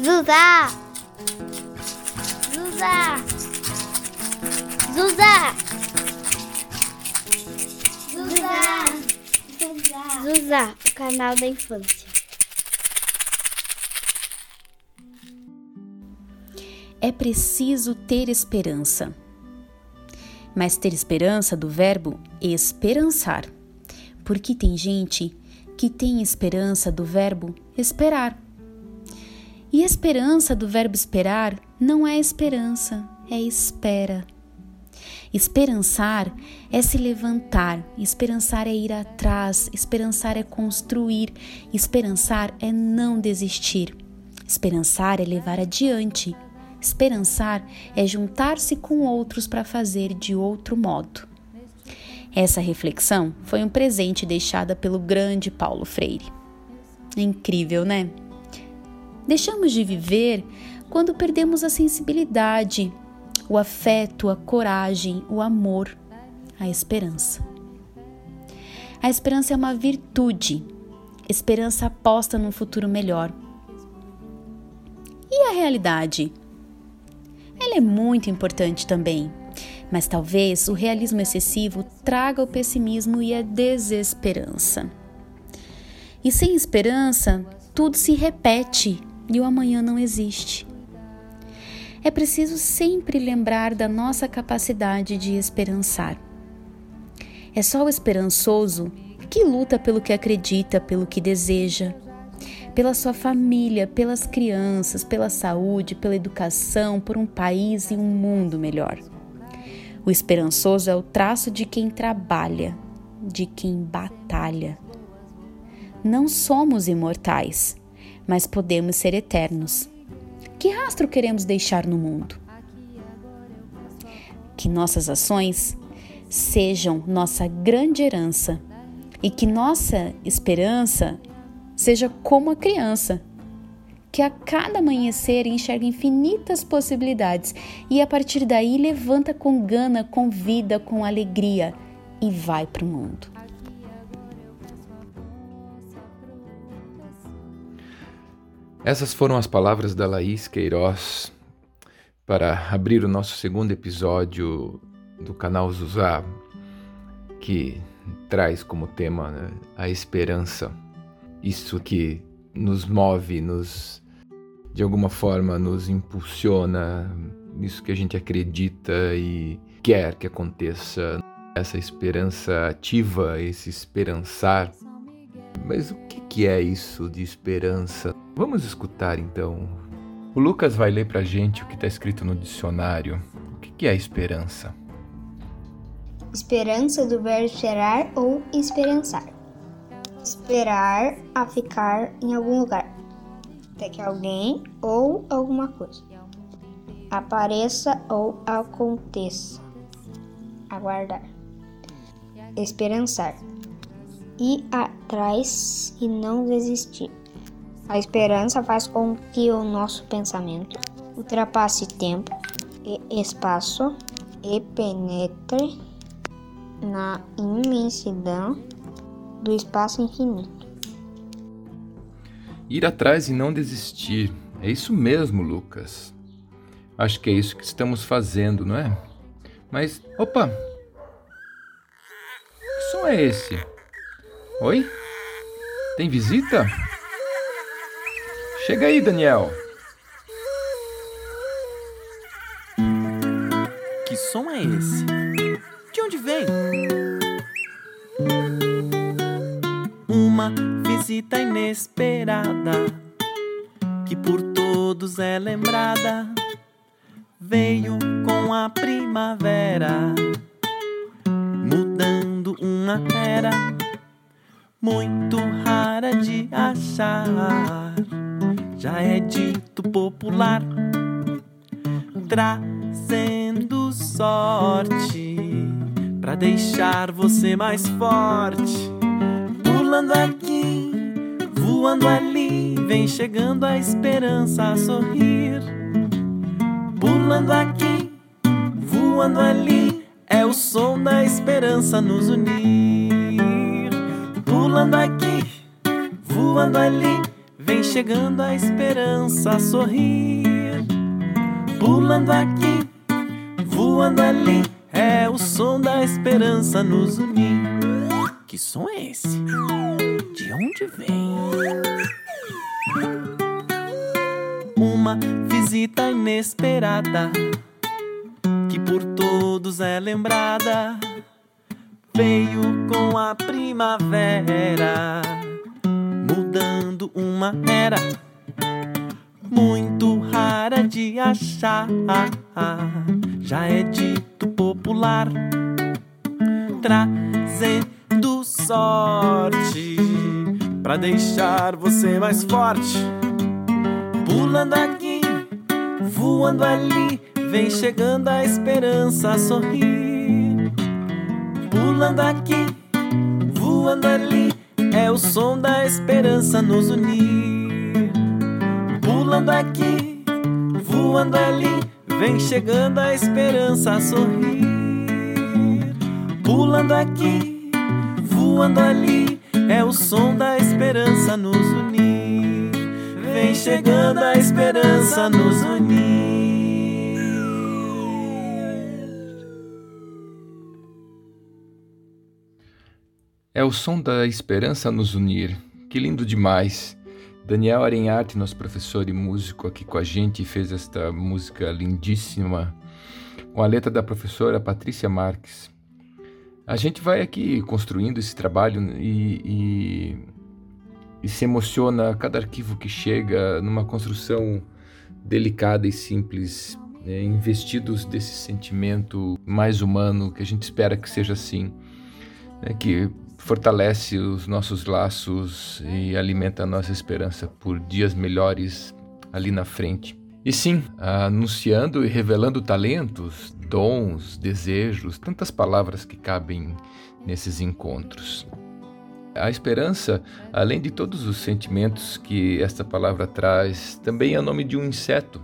Zuzá! Zuzá! Zuzá! Zuzá! Zuzá, o canal da infância. É preciso ter esperança. Mas ter esperança do verbo esperançar. Porque tem gente que tem esperança do verbo esperar. E esperança do verbo esperar não é esperança, é espera. Esperançar é se levantar, esperançar é ir atrás, esperançar é construir, esperançar é não desistir. Esperançar é levar adiante. Esperançar é juntar-se com outros para fazer de outro modo. Essa reflexão foi um presente deixada pelo grande Paulo Freire. Incrível, né? Deixamos de viver quando perdemos a sensibilidade, o afeto, a coragem, o amor, a esperança. A esperança é uma virtude. Esperança aposta num futuro melhor. E a realidade? Ela é muito importante também, mas talvez o realismo excessivo traga o pessimismo e a desesperança. E sem esperança, tudo se repete e o amanhã não existe. É preciso sempre lembrar da nossa capacidade de esperançar. É só o esperançoso que luta pelo que acredita, pelo que deseja, pela sua família, pelas crianças, pela saúde, pela educação, por um país e um mundo melhor. O esperançoso é o traço de quem trabalha, de quem batalha. Não somos imortais, mas podemos ser eternos. Que rastro queremos deixar no mundo? Que nossas ações sejam nossa grande herança e que nossa esperança seja como a criança, que a cada amanhecer enxerga infinitas possibilidades e a partir daí levanta com gana, com vida, com alegria e vai para o mundo. Essas foram as palavras da Laís Queiroz para abrir o nosso segundo episódio do canal Zuzá, que traz como tema né, a esperança. Isso que nos move, nos de alguma forma nos impulsiona, isso que a gente acredita e quer que aconteça, essa esperança ativa, esse esperançar. Mas o que, é isso de esperança? Vamos escutar então. O Lucas vai ler pra gente o que está escrito no dicionário. O que é esperança? Esperança do verbo esperar ou esperançar. Esperar a ficar em algum lugar, até que alguém ou alguma coisa apareça ou aconteça. Aguardar. Esperançar. Ir atrás e não desistir. A esperança faz com que o nosso pensamento ultrapasse tempo e espaço e penetre na imensidão do espaço infinito. Ir atrás e não desistir. É isso mesmo, Lucas. Acho que é isso que estamos fazendo, não é? Mas, opa! Que som é esse? Oi? Tem visita? Chega aí, Daniel. Que som é esse? De onde vem? Uma visita inesperada que por todos é lembrada. Veio com a primavera, mudando uma era muito rara de achar. Já é dito popular, trazendo sorte pra deixar você mais forte. Pulando aqui, voando ali, vem chegando a esperança a sorrir. Pulando aqui, voando ali, é o som da esperança nos unir. Pulando aqui, voando ali, vem chegando a esperança a sorrir. Pulando aqui, voando ali, é o som da esperança nos unir. Que som é esse? De onde vem? Uma visita inesperada que por todos é lembrada. Veio com a primavera, mudando uma era muito rara de achar. Já é dito popular, trazendo sorte pra deixar você mais forte. Pulando aqui, voando ali, vem chegando a esperança sorrir. Pulando aqui, voando ali, é o som da esperança nos unir. Pulando aqui, voando ali, vem chegando a esperança a sorrir. Pulando aqui, voando ali, é o som da esperança nos unir. Vem chegando a esperança nos unir. É o som da esperança nos unir. Que lindo demais. Daniel Arenharte, nosso professor e músico aqui com a gente, fez esta música lindíssima com a letra da professora Patrícia Marques. A gente vai aqui construindo esse trabalho e, e, e se emociona a cada arquivo que chega numa construção delicada e simples, né, investidos desse sentimento mais humano que a gente espera que seja assim, né, que fortalece os nossos laços e alimenta a nossa esperança por dias melhores ali na frente. E sim, anunciando e revelando talentos, dons, desejos, tantas palavras que cabem nesses encontros. A esperança, além de todos os sentimentos que esta palavra traz, também é o nome de um inseto,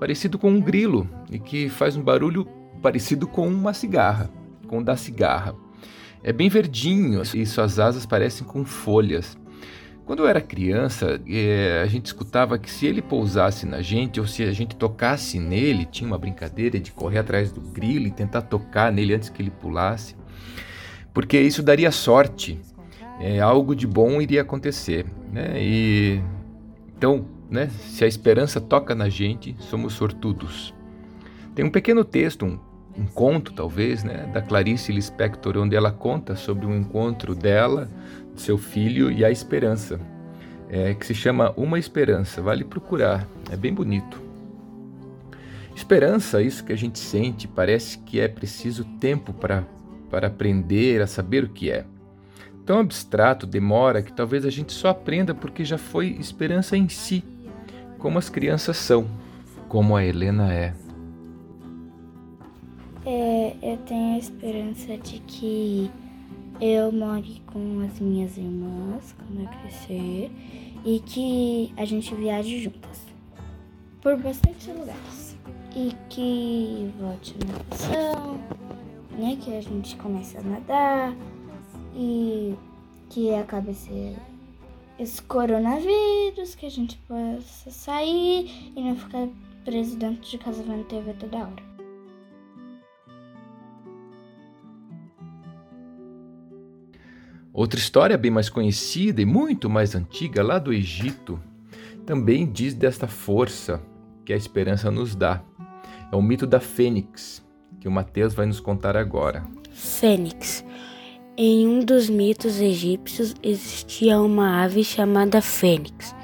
parecido com um grilo e que faz um barulho parecido com uma cigarra, com da cigarra. É bem verdinho e suas asas parecem com folhas. Quando eu era criança, é, a gente escutava que se ele pousasse na gente ou se a gente tocasse nele, tinha uma brincadeira de correr atrás do grilo e tentar tocar nele antes que ele pulasse, porque isso daria sorte, é, algo de bom iria acontecer. Né? E, então, né, se a esperança toca na gente, somos sortudos. Tem um pequeno texto, um um conto, talvez, né, da Clarice Lispector, onde ela conta sobre um encontro dela, seu filho e a esperança, é, que se chama Uma Esperança. Vale procurar, é bem bonito. Esperança, isso que a gente sente, parece que é preciso tempo para para aprender a saber o que é. Tão abstrato, demora, que talvez a gente só aprenda porque já foi esperança em si, como as crianças são, como a Helena é. Tenho a esperança de que eu more com as minhas irmãs quando eu crescer e que a gente viaje juntas por bastante lugares e que volte na natação, né? Que a gente comece a nadar e que acabe esse, esse coronavírus, que a gente possa sair e não ficar preso dentro de casa vendo TV toda hora. Outra história bem mais conhecida e muito mais antiga, lá do Egito, também diz desta força que a esperança nos dá. É o mito da fênix, que o Mateus vai nos contar agora. Fênix. Em um dos mitos egípcios existia uma ave chamada fênix.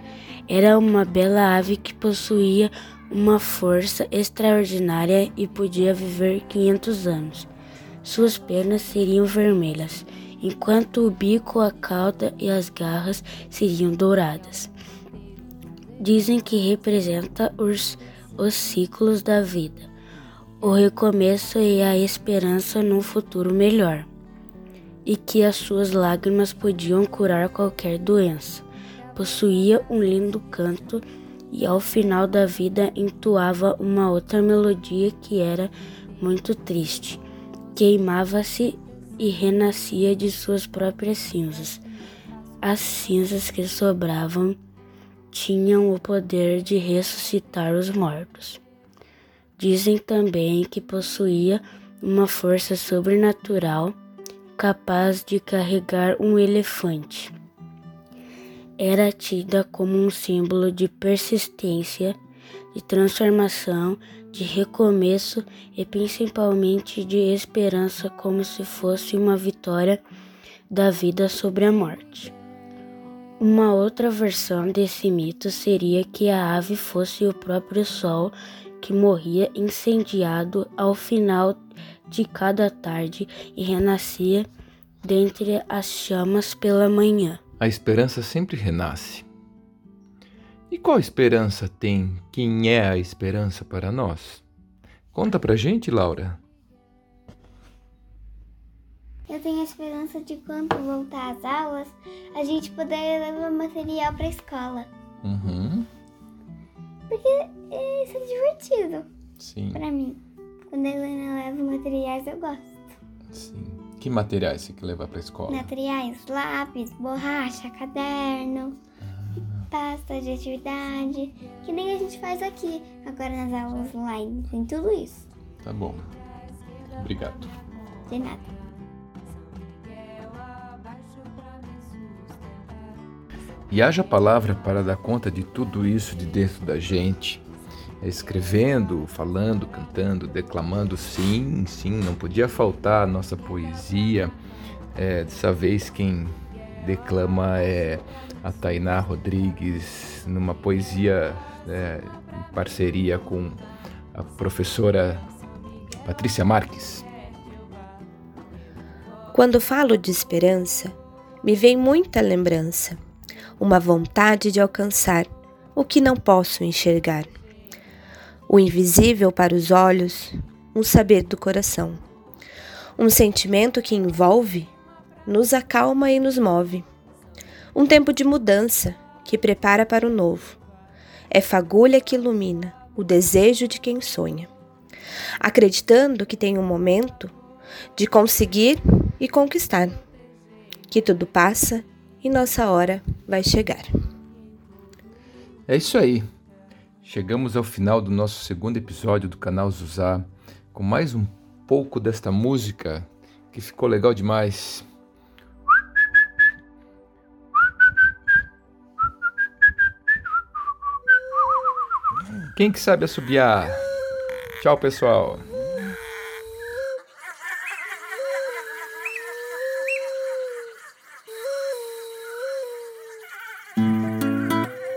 Era uma bela ave que possuía uma força extraordinária e podia viver 500 anos. Suas pernas seriam vermelhas enquanto o bico, a cauda e as garras seriam douradas. Dizem que representa os, os ciclos da vida, o recomeço e a esperança num futuro melhor, e que as suas lágrimas podiam curar qualquer doença. Possuía um lindo canto e ao final da vida entoava uma outra melodia que era muito triste. Queimava-se e renascia de suas próprias cinzas. As cinzas que sobravam tinham o poder de ressuscitar os mortos. Dizem também que possuía uma força sobrenatural capaz de carregar um elefante. Era tida como um símbolo de persistência, de transformação, de recomeço e principalmente de esperança, como se fosse uma vitória da vida sobre a morte. Uma outra versão desse mito seria que a ave fosse o próprio sol que morria incendiado ao final de cada tarde e renascia dentre as chamas pela manhã. A esperança sempre renasce. E qual esperança tem? Quem é a esperança para nós? Conta pra gente, Laura. Eu tenho a esperança de quando voltar às aulas, a gente poder levar material pra escola. Uhum. Porque isso é divertido Sim, pra mim. Quando a Helena leva materiais, eu gosto. sim. Que materiais você quer levar pra escola? Materiais, lápis, borracha, caderno, pasta de atividade, que nem a gente faz aqui. Agora nas aulas online, tem tudo isso. Tá bom. Obrigado. De nada. E haja palavra para dar conta de tudo isso de dentro da gente. É Escrevendo, falando, cantando, declamando, sim, sim, não podia faltar a nossa poesia. É, dessa vez quem declama é a Tainá Rodrigues, numa poesia é, em parceria com a professora Patrícia Marques. Quando falo de esperança, me vem muita lembrança, uma vontade de alcançar o que não posso enxergar. O invisível para os olhos, um saber do coração. Um sentimento que envolve, nos acalma e nos move. Um tempo de mudança que prepara para o novo. É fagulha que ilumina o desejo de quem sonha. Acreditando que tem um momento de conseguir e conquistar. Que tudo passa e nossa hora vai chegar. É isso aí. Chegamos ao final do nosso segundo episódio do canal Zuzá, com mais um pouco desta música que ficou legal demais. Quem que sabe assobiar? Tchau, pessoal.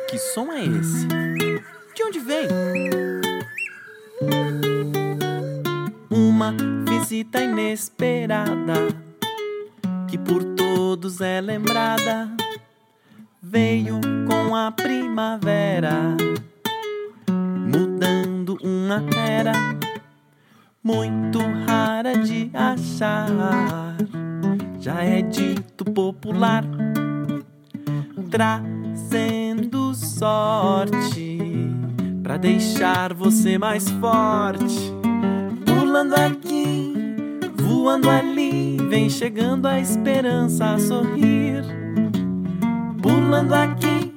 Que som é esse? De onde vem? Uma visita inesperada que por todos é lembrada. Veio com a primavera, era muito rara de achar. Já é dito popular trazendo sorte pra deixar você mais forte. Pulando aqui, voando ali, vem chegando a esperança a sorrir. Pulando aqui,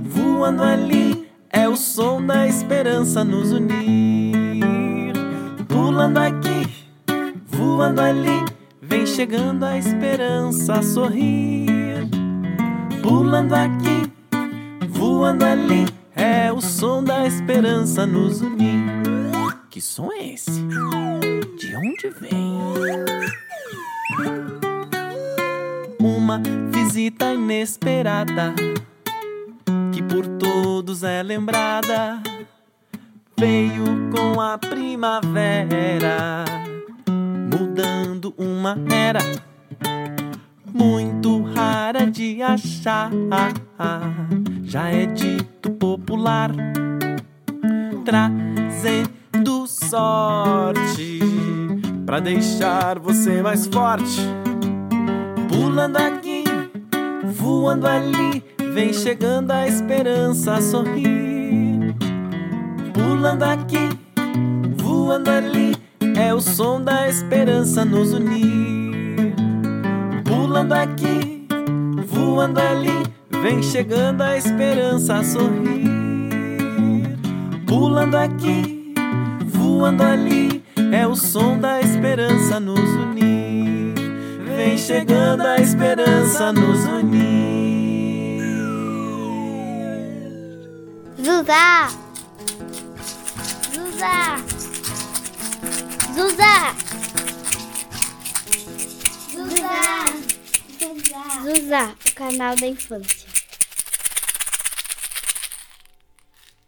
voando ali, é o som da esperança nos unir. Pulando aqui, voando ali, vem chegando a esperança a sorrir. Pulando aqui, voando ali, é o som da esperança nos unir. Que som é esse? De onde vem? Uma visita inesperada que por todos é lembrada. Veio com a primavera, mudando uma era muito rara de achar. Já é dito popular, trazendo sorte pra deixar você mais forte. Pulando aqui, voando ali, vem chegando a esperança sorrir. Pulando aqui, voando ali, é o som da esperança nos unir. Pulando aqui, voando ali, Vem chegando a esperança a sorrir. Pulando aqui, voando ali, é o som da esperança nos unir. Vem chegando a esperança nos unir. Zuzá! Zuzá! Zuzá! Zuzá! Zuzá! Zuzá, o canal da infância.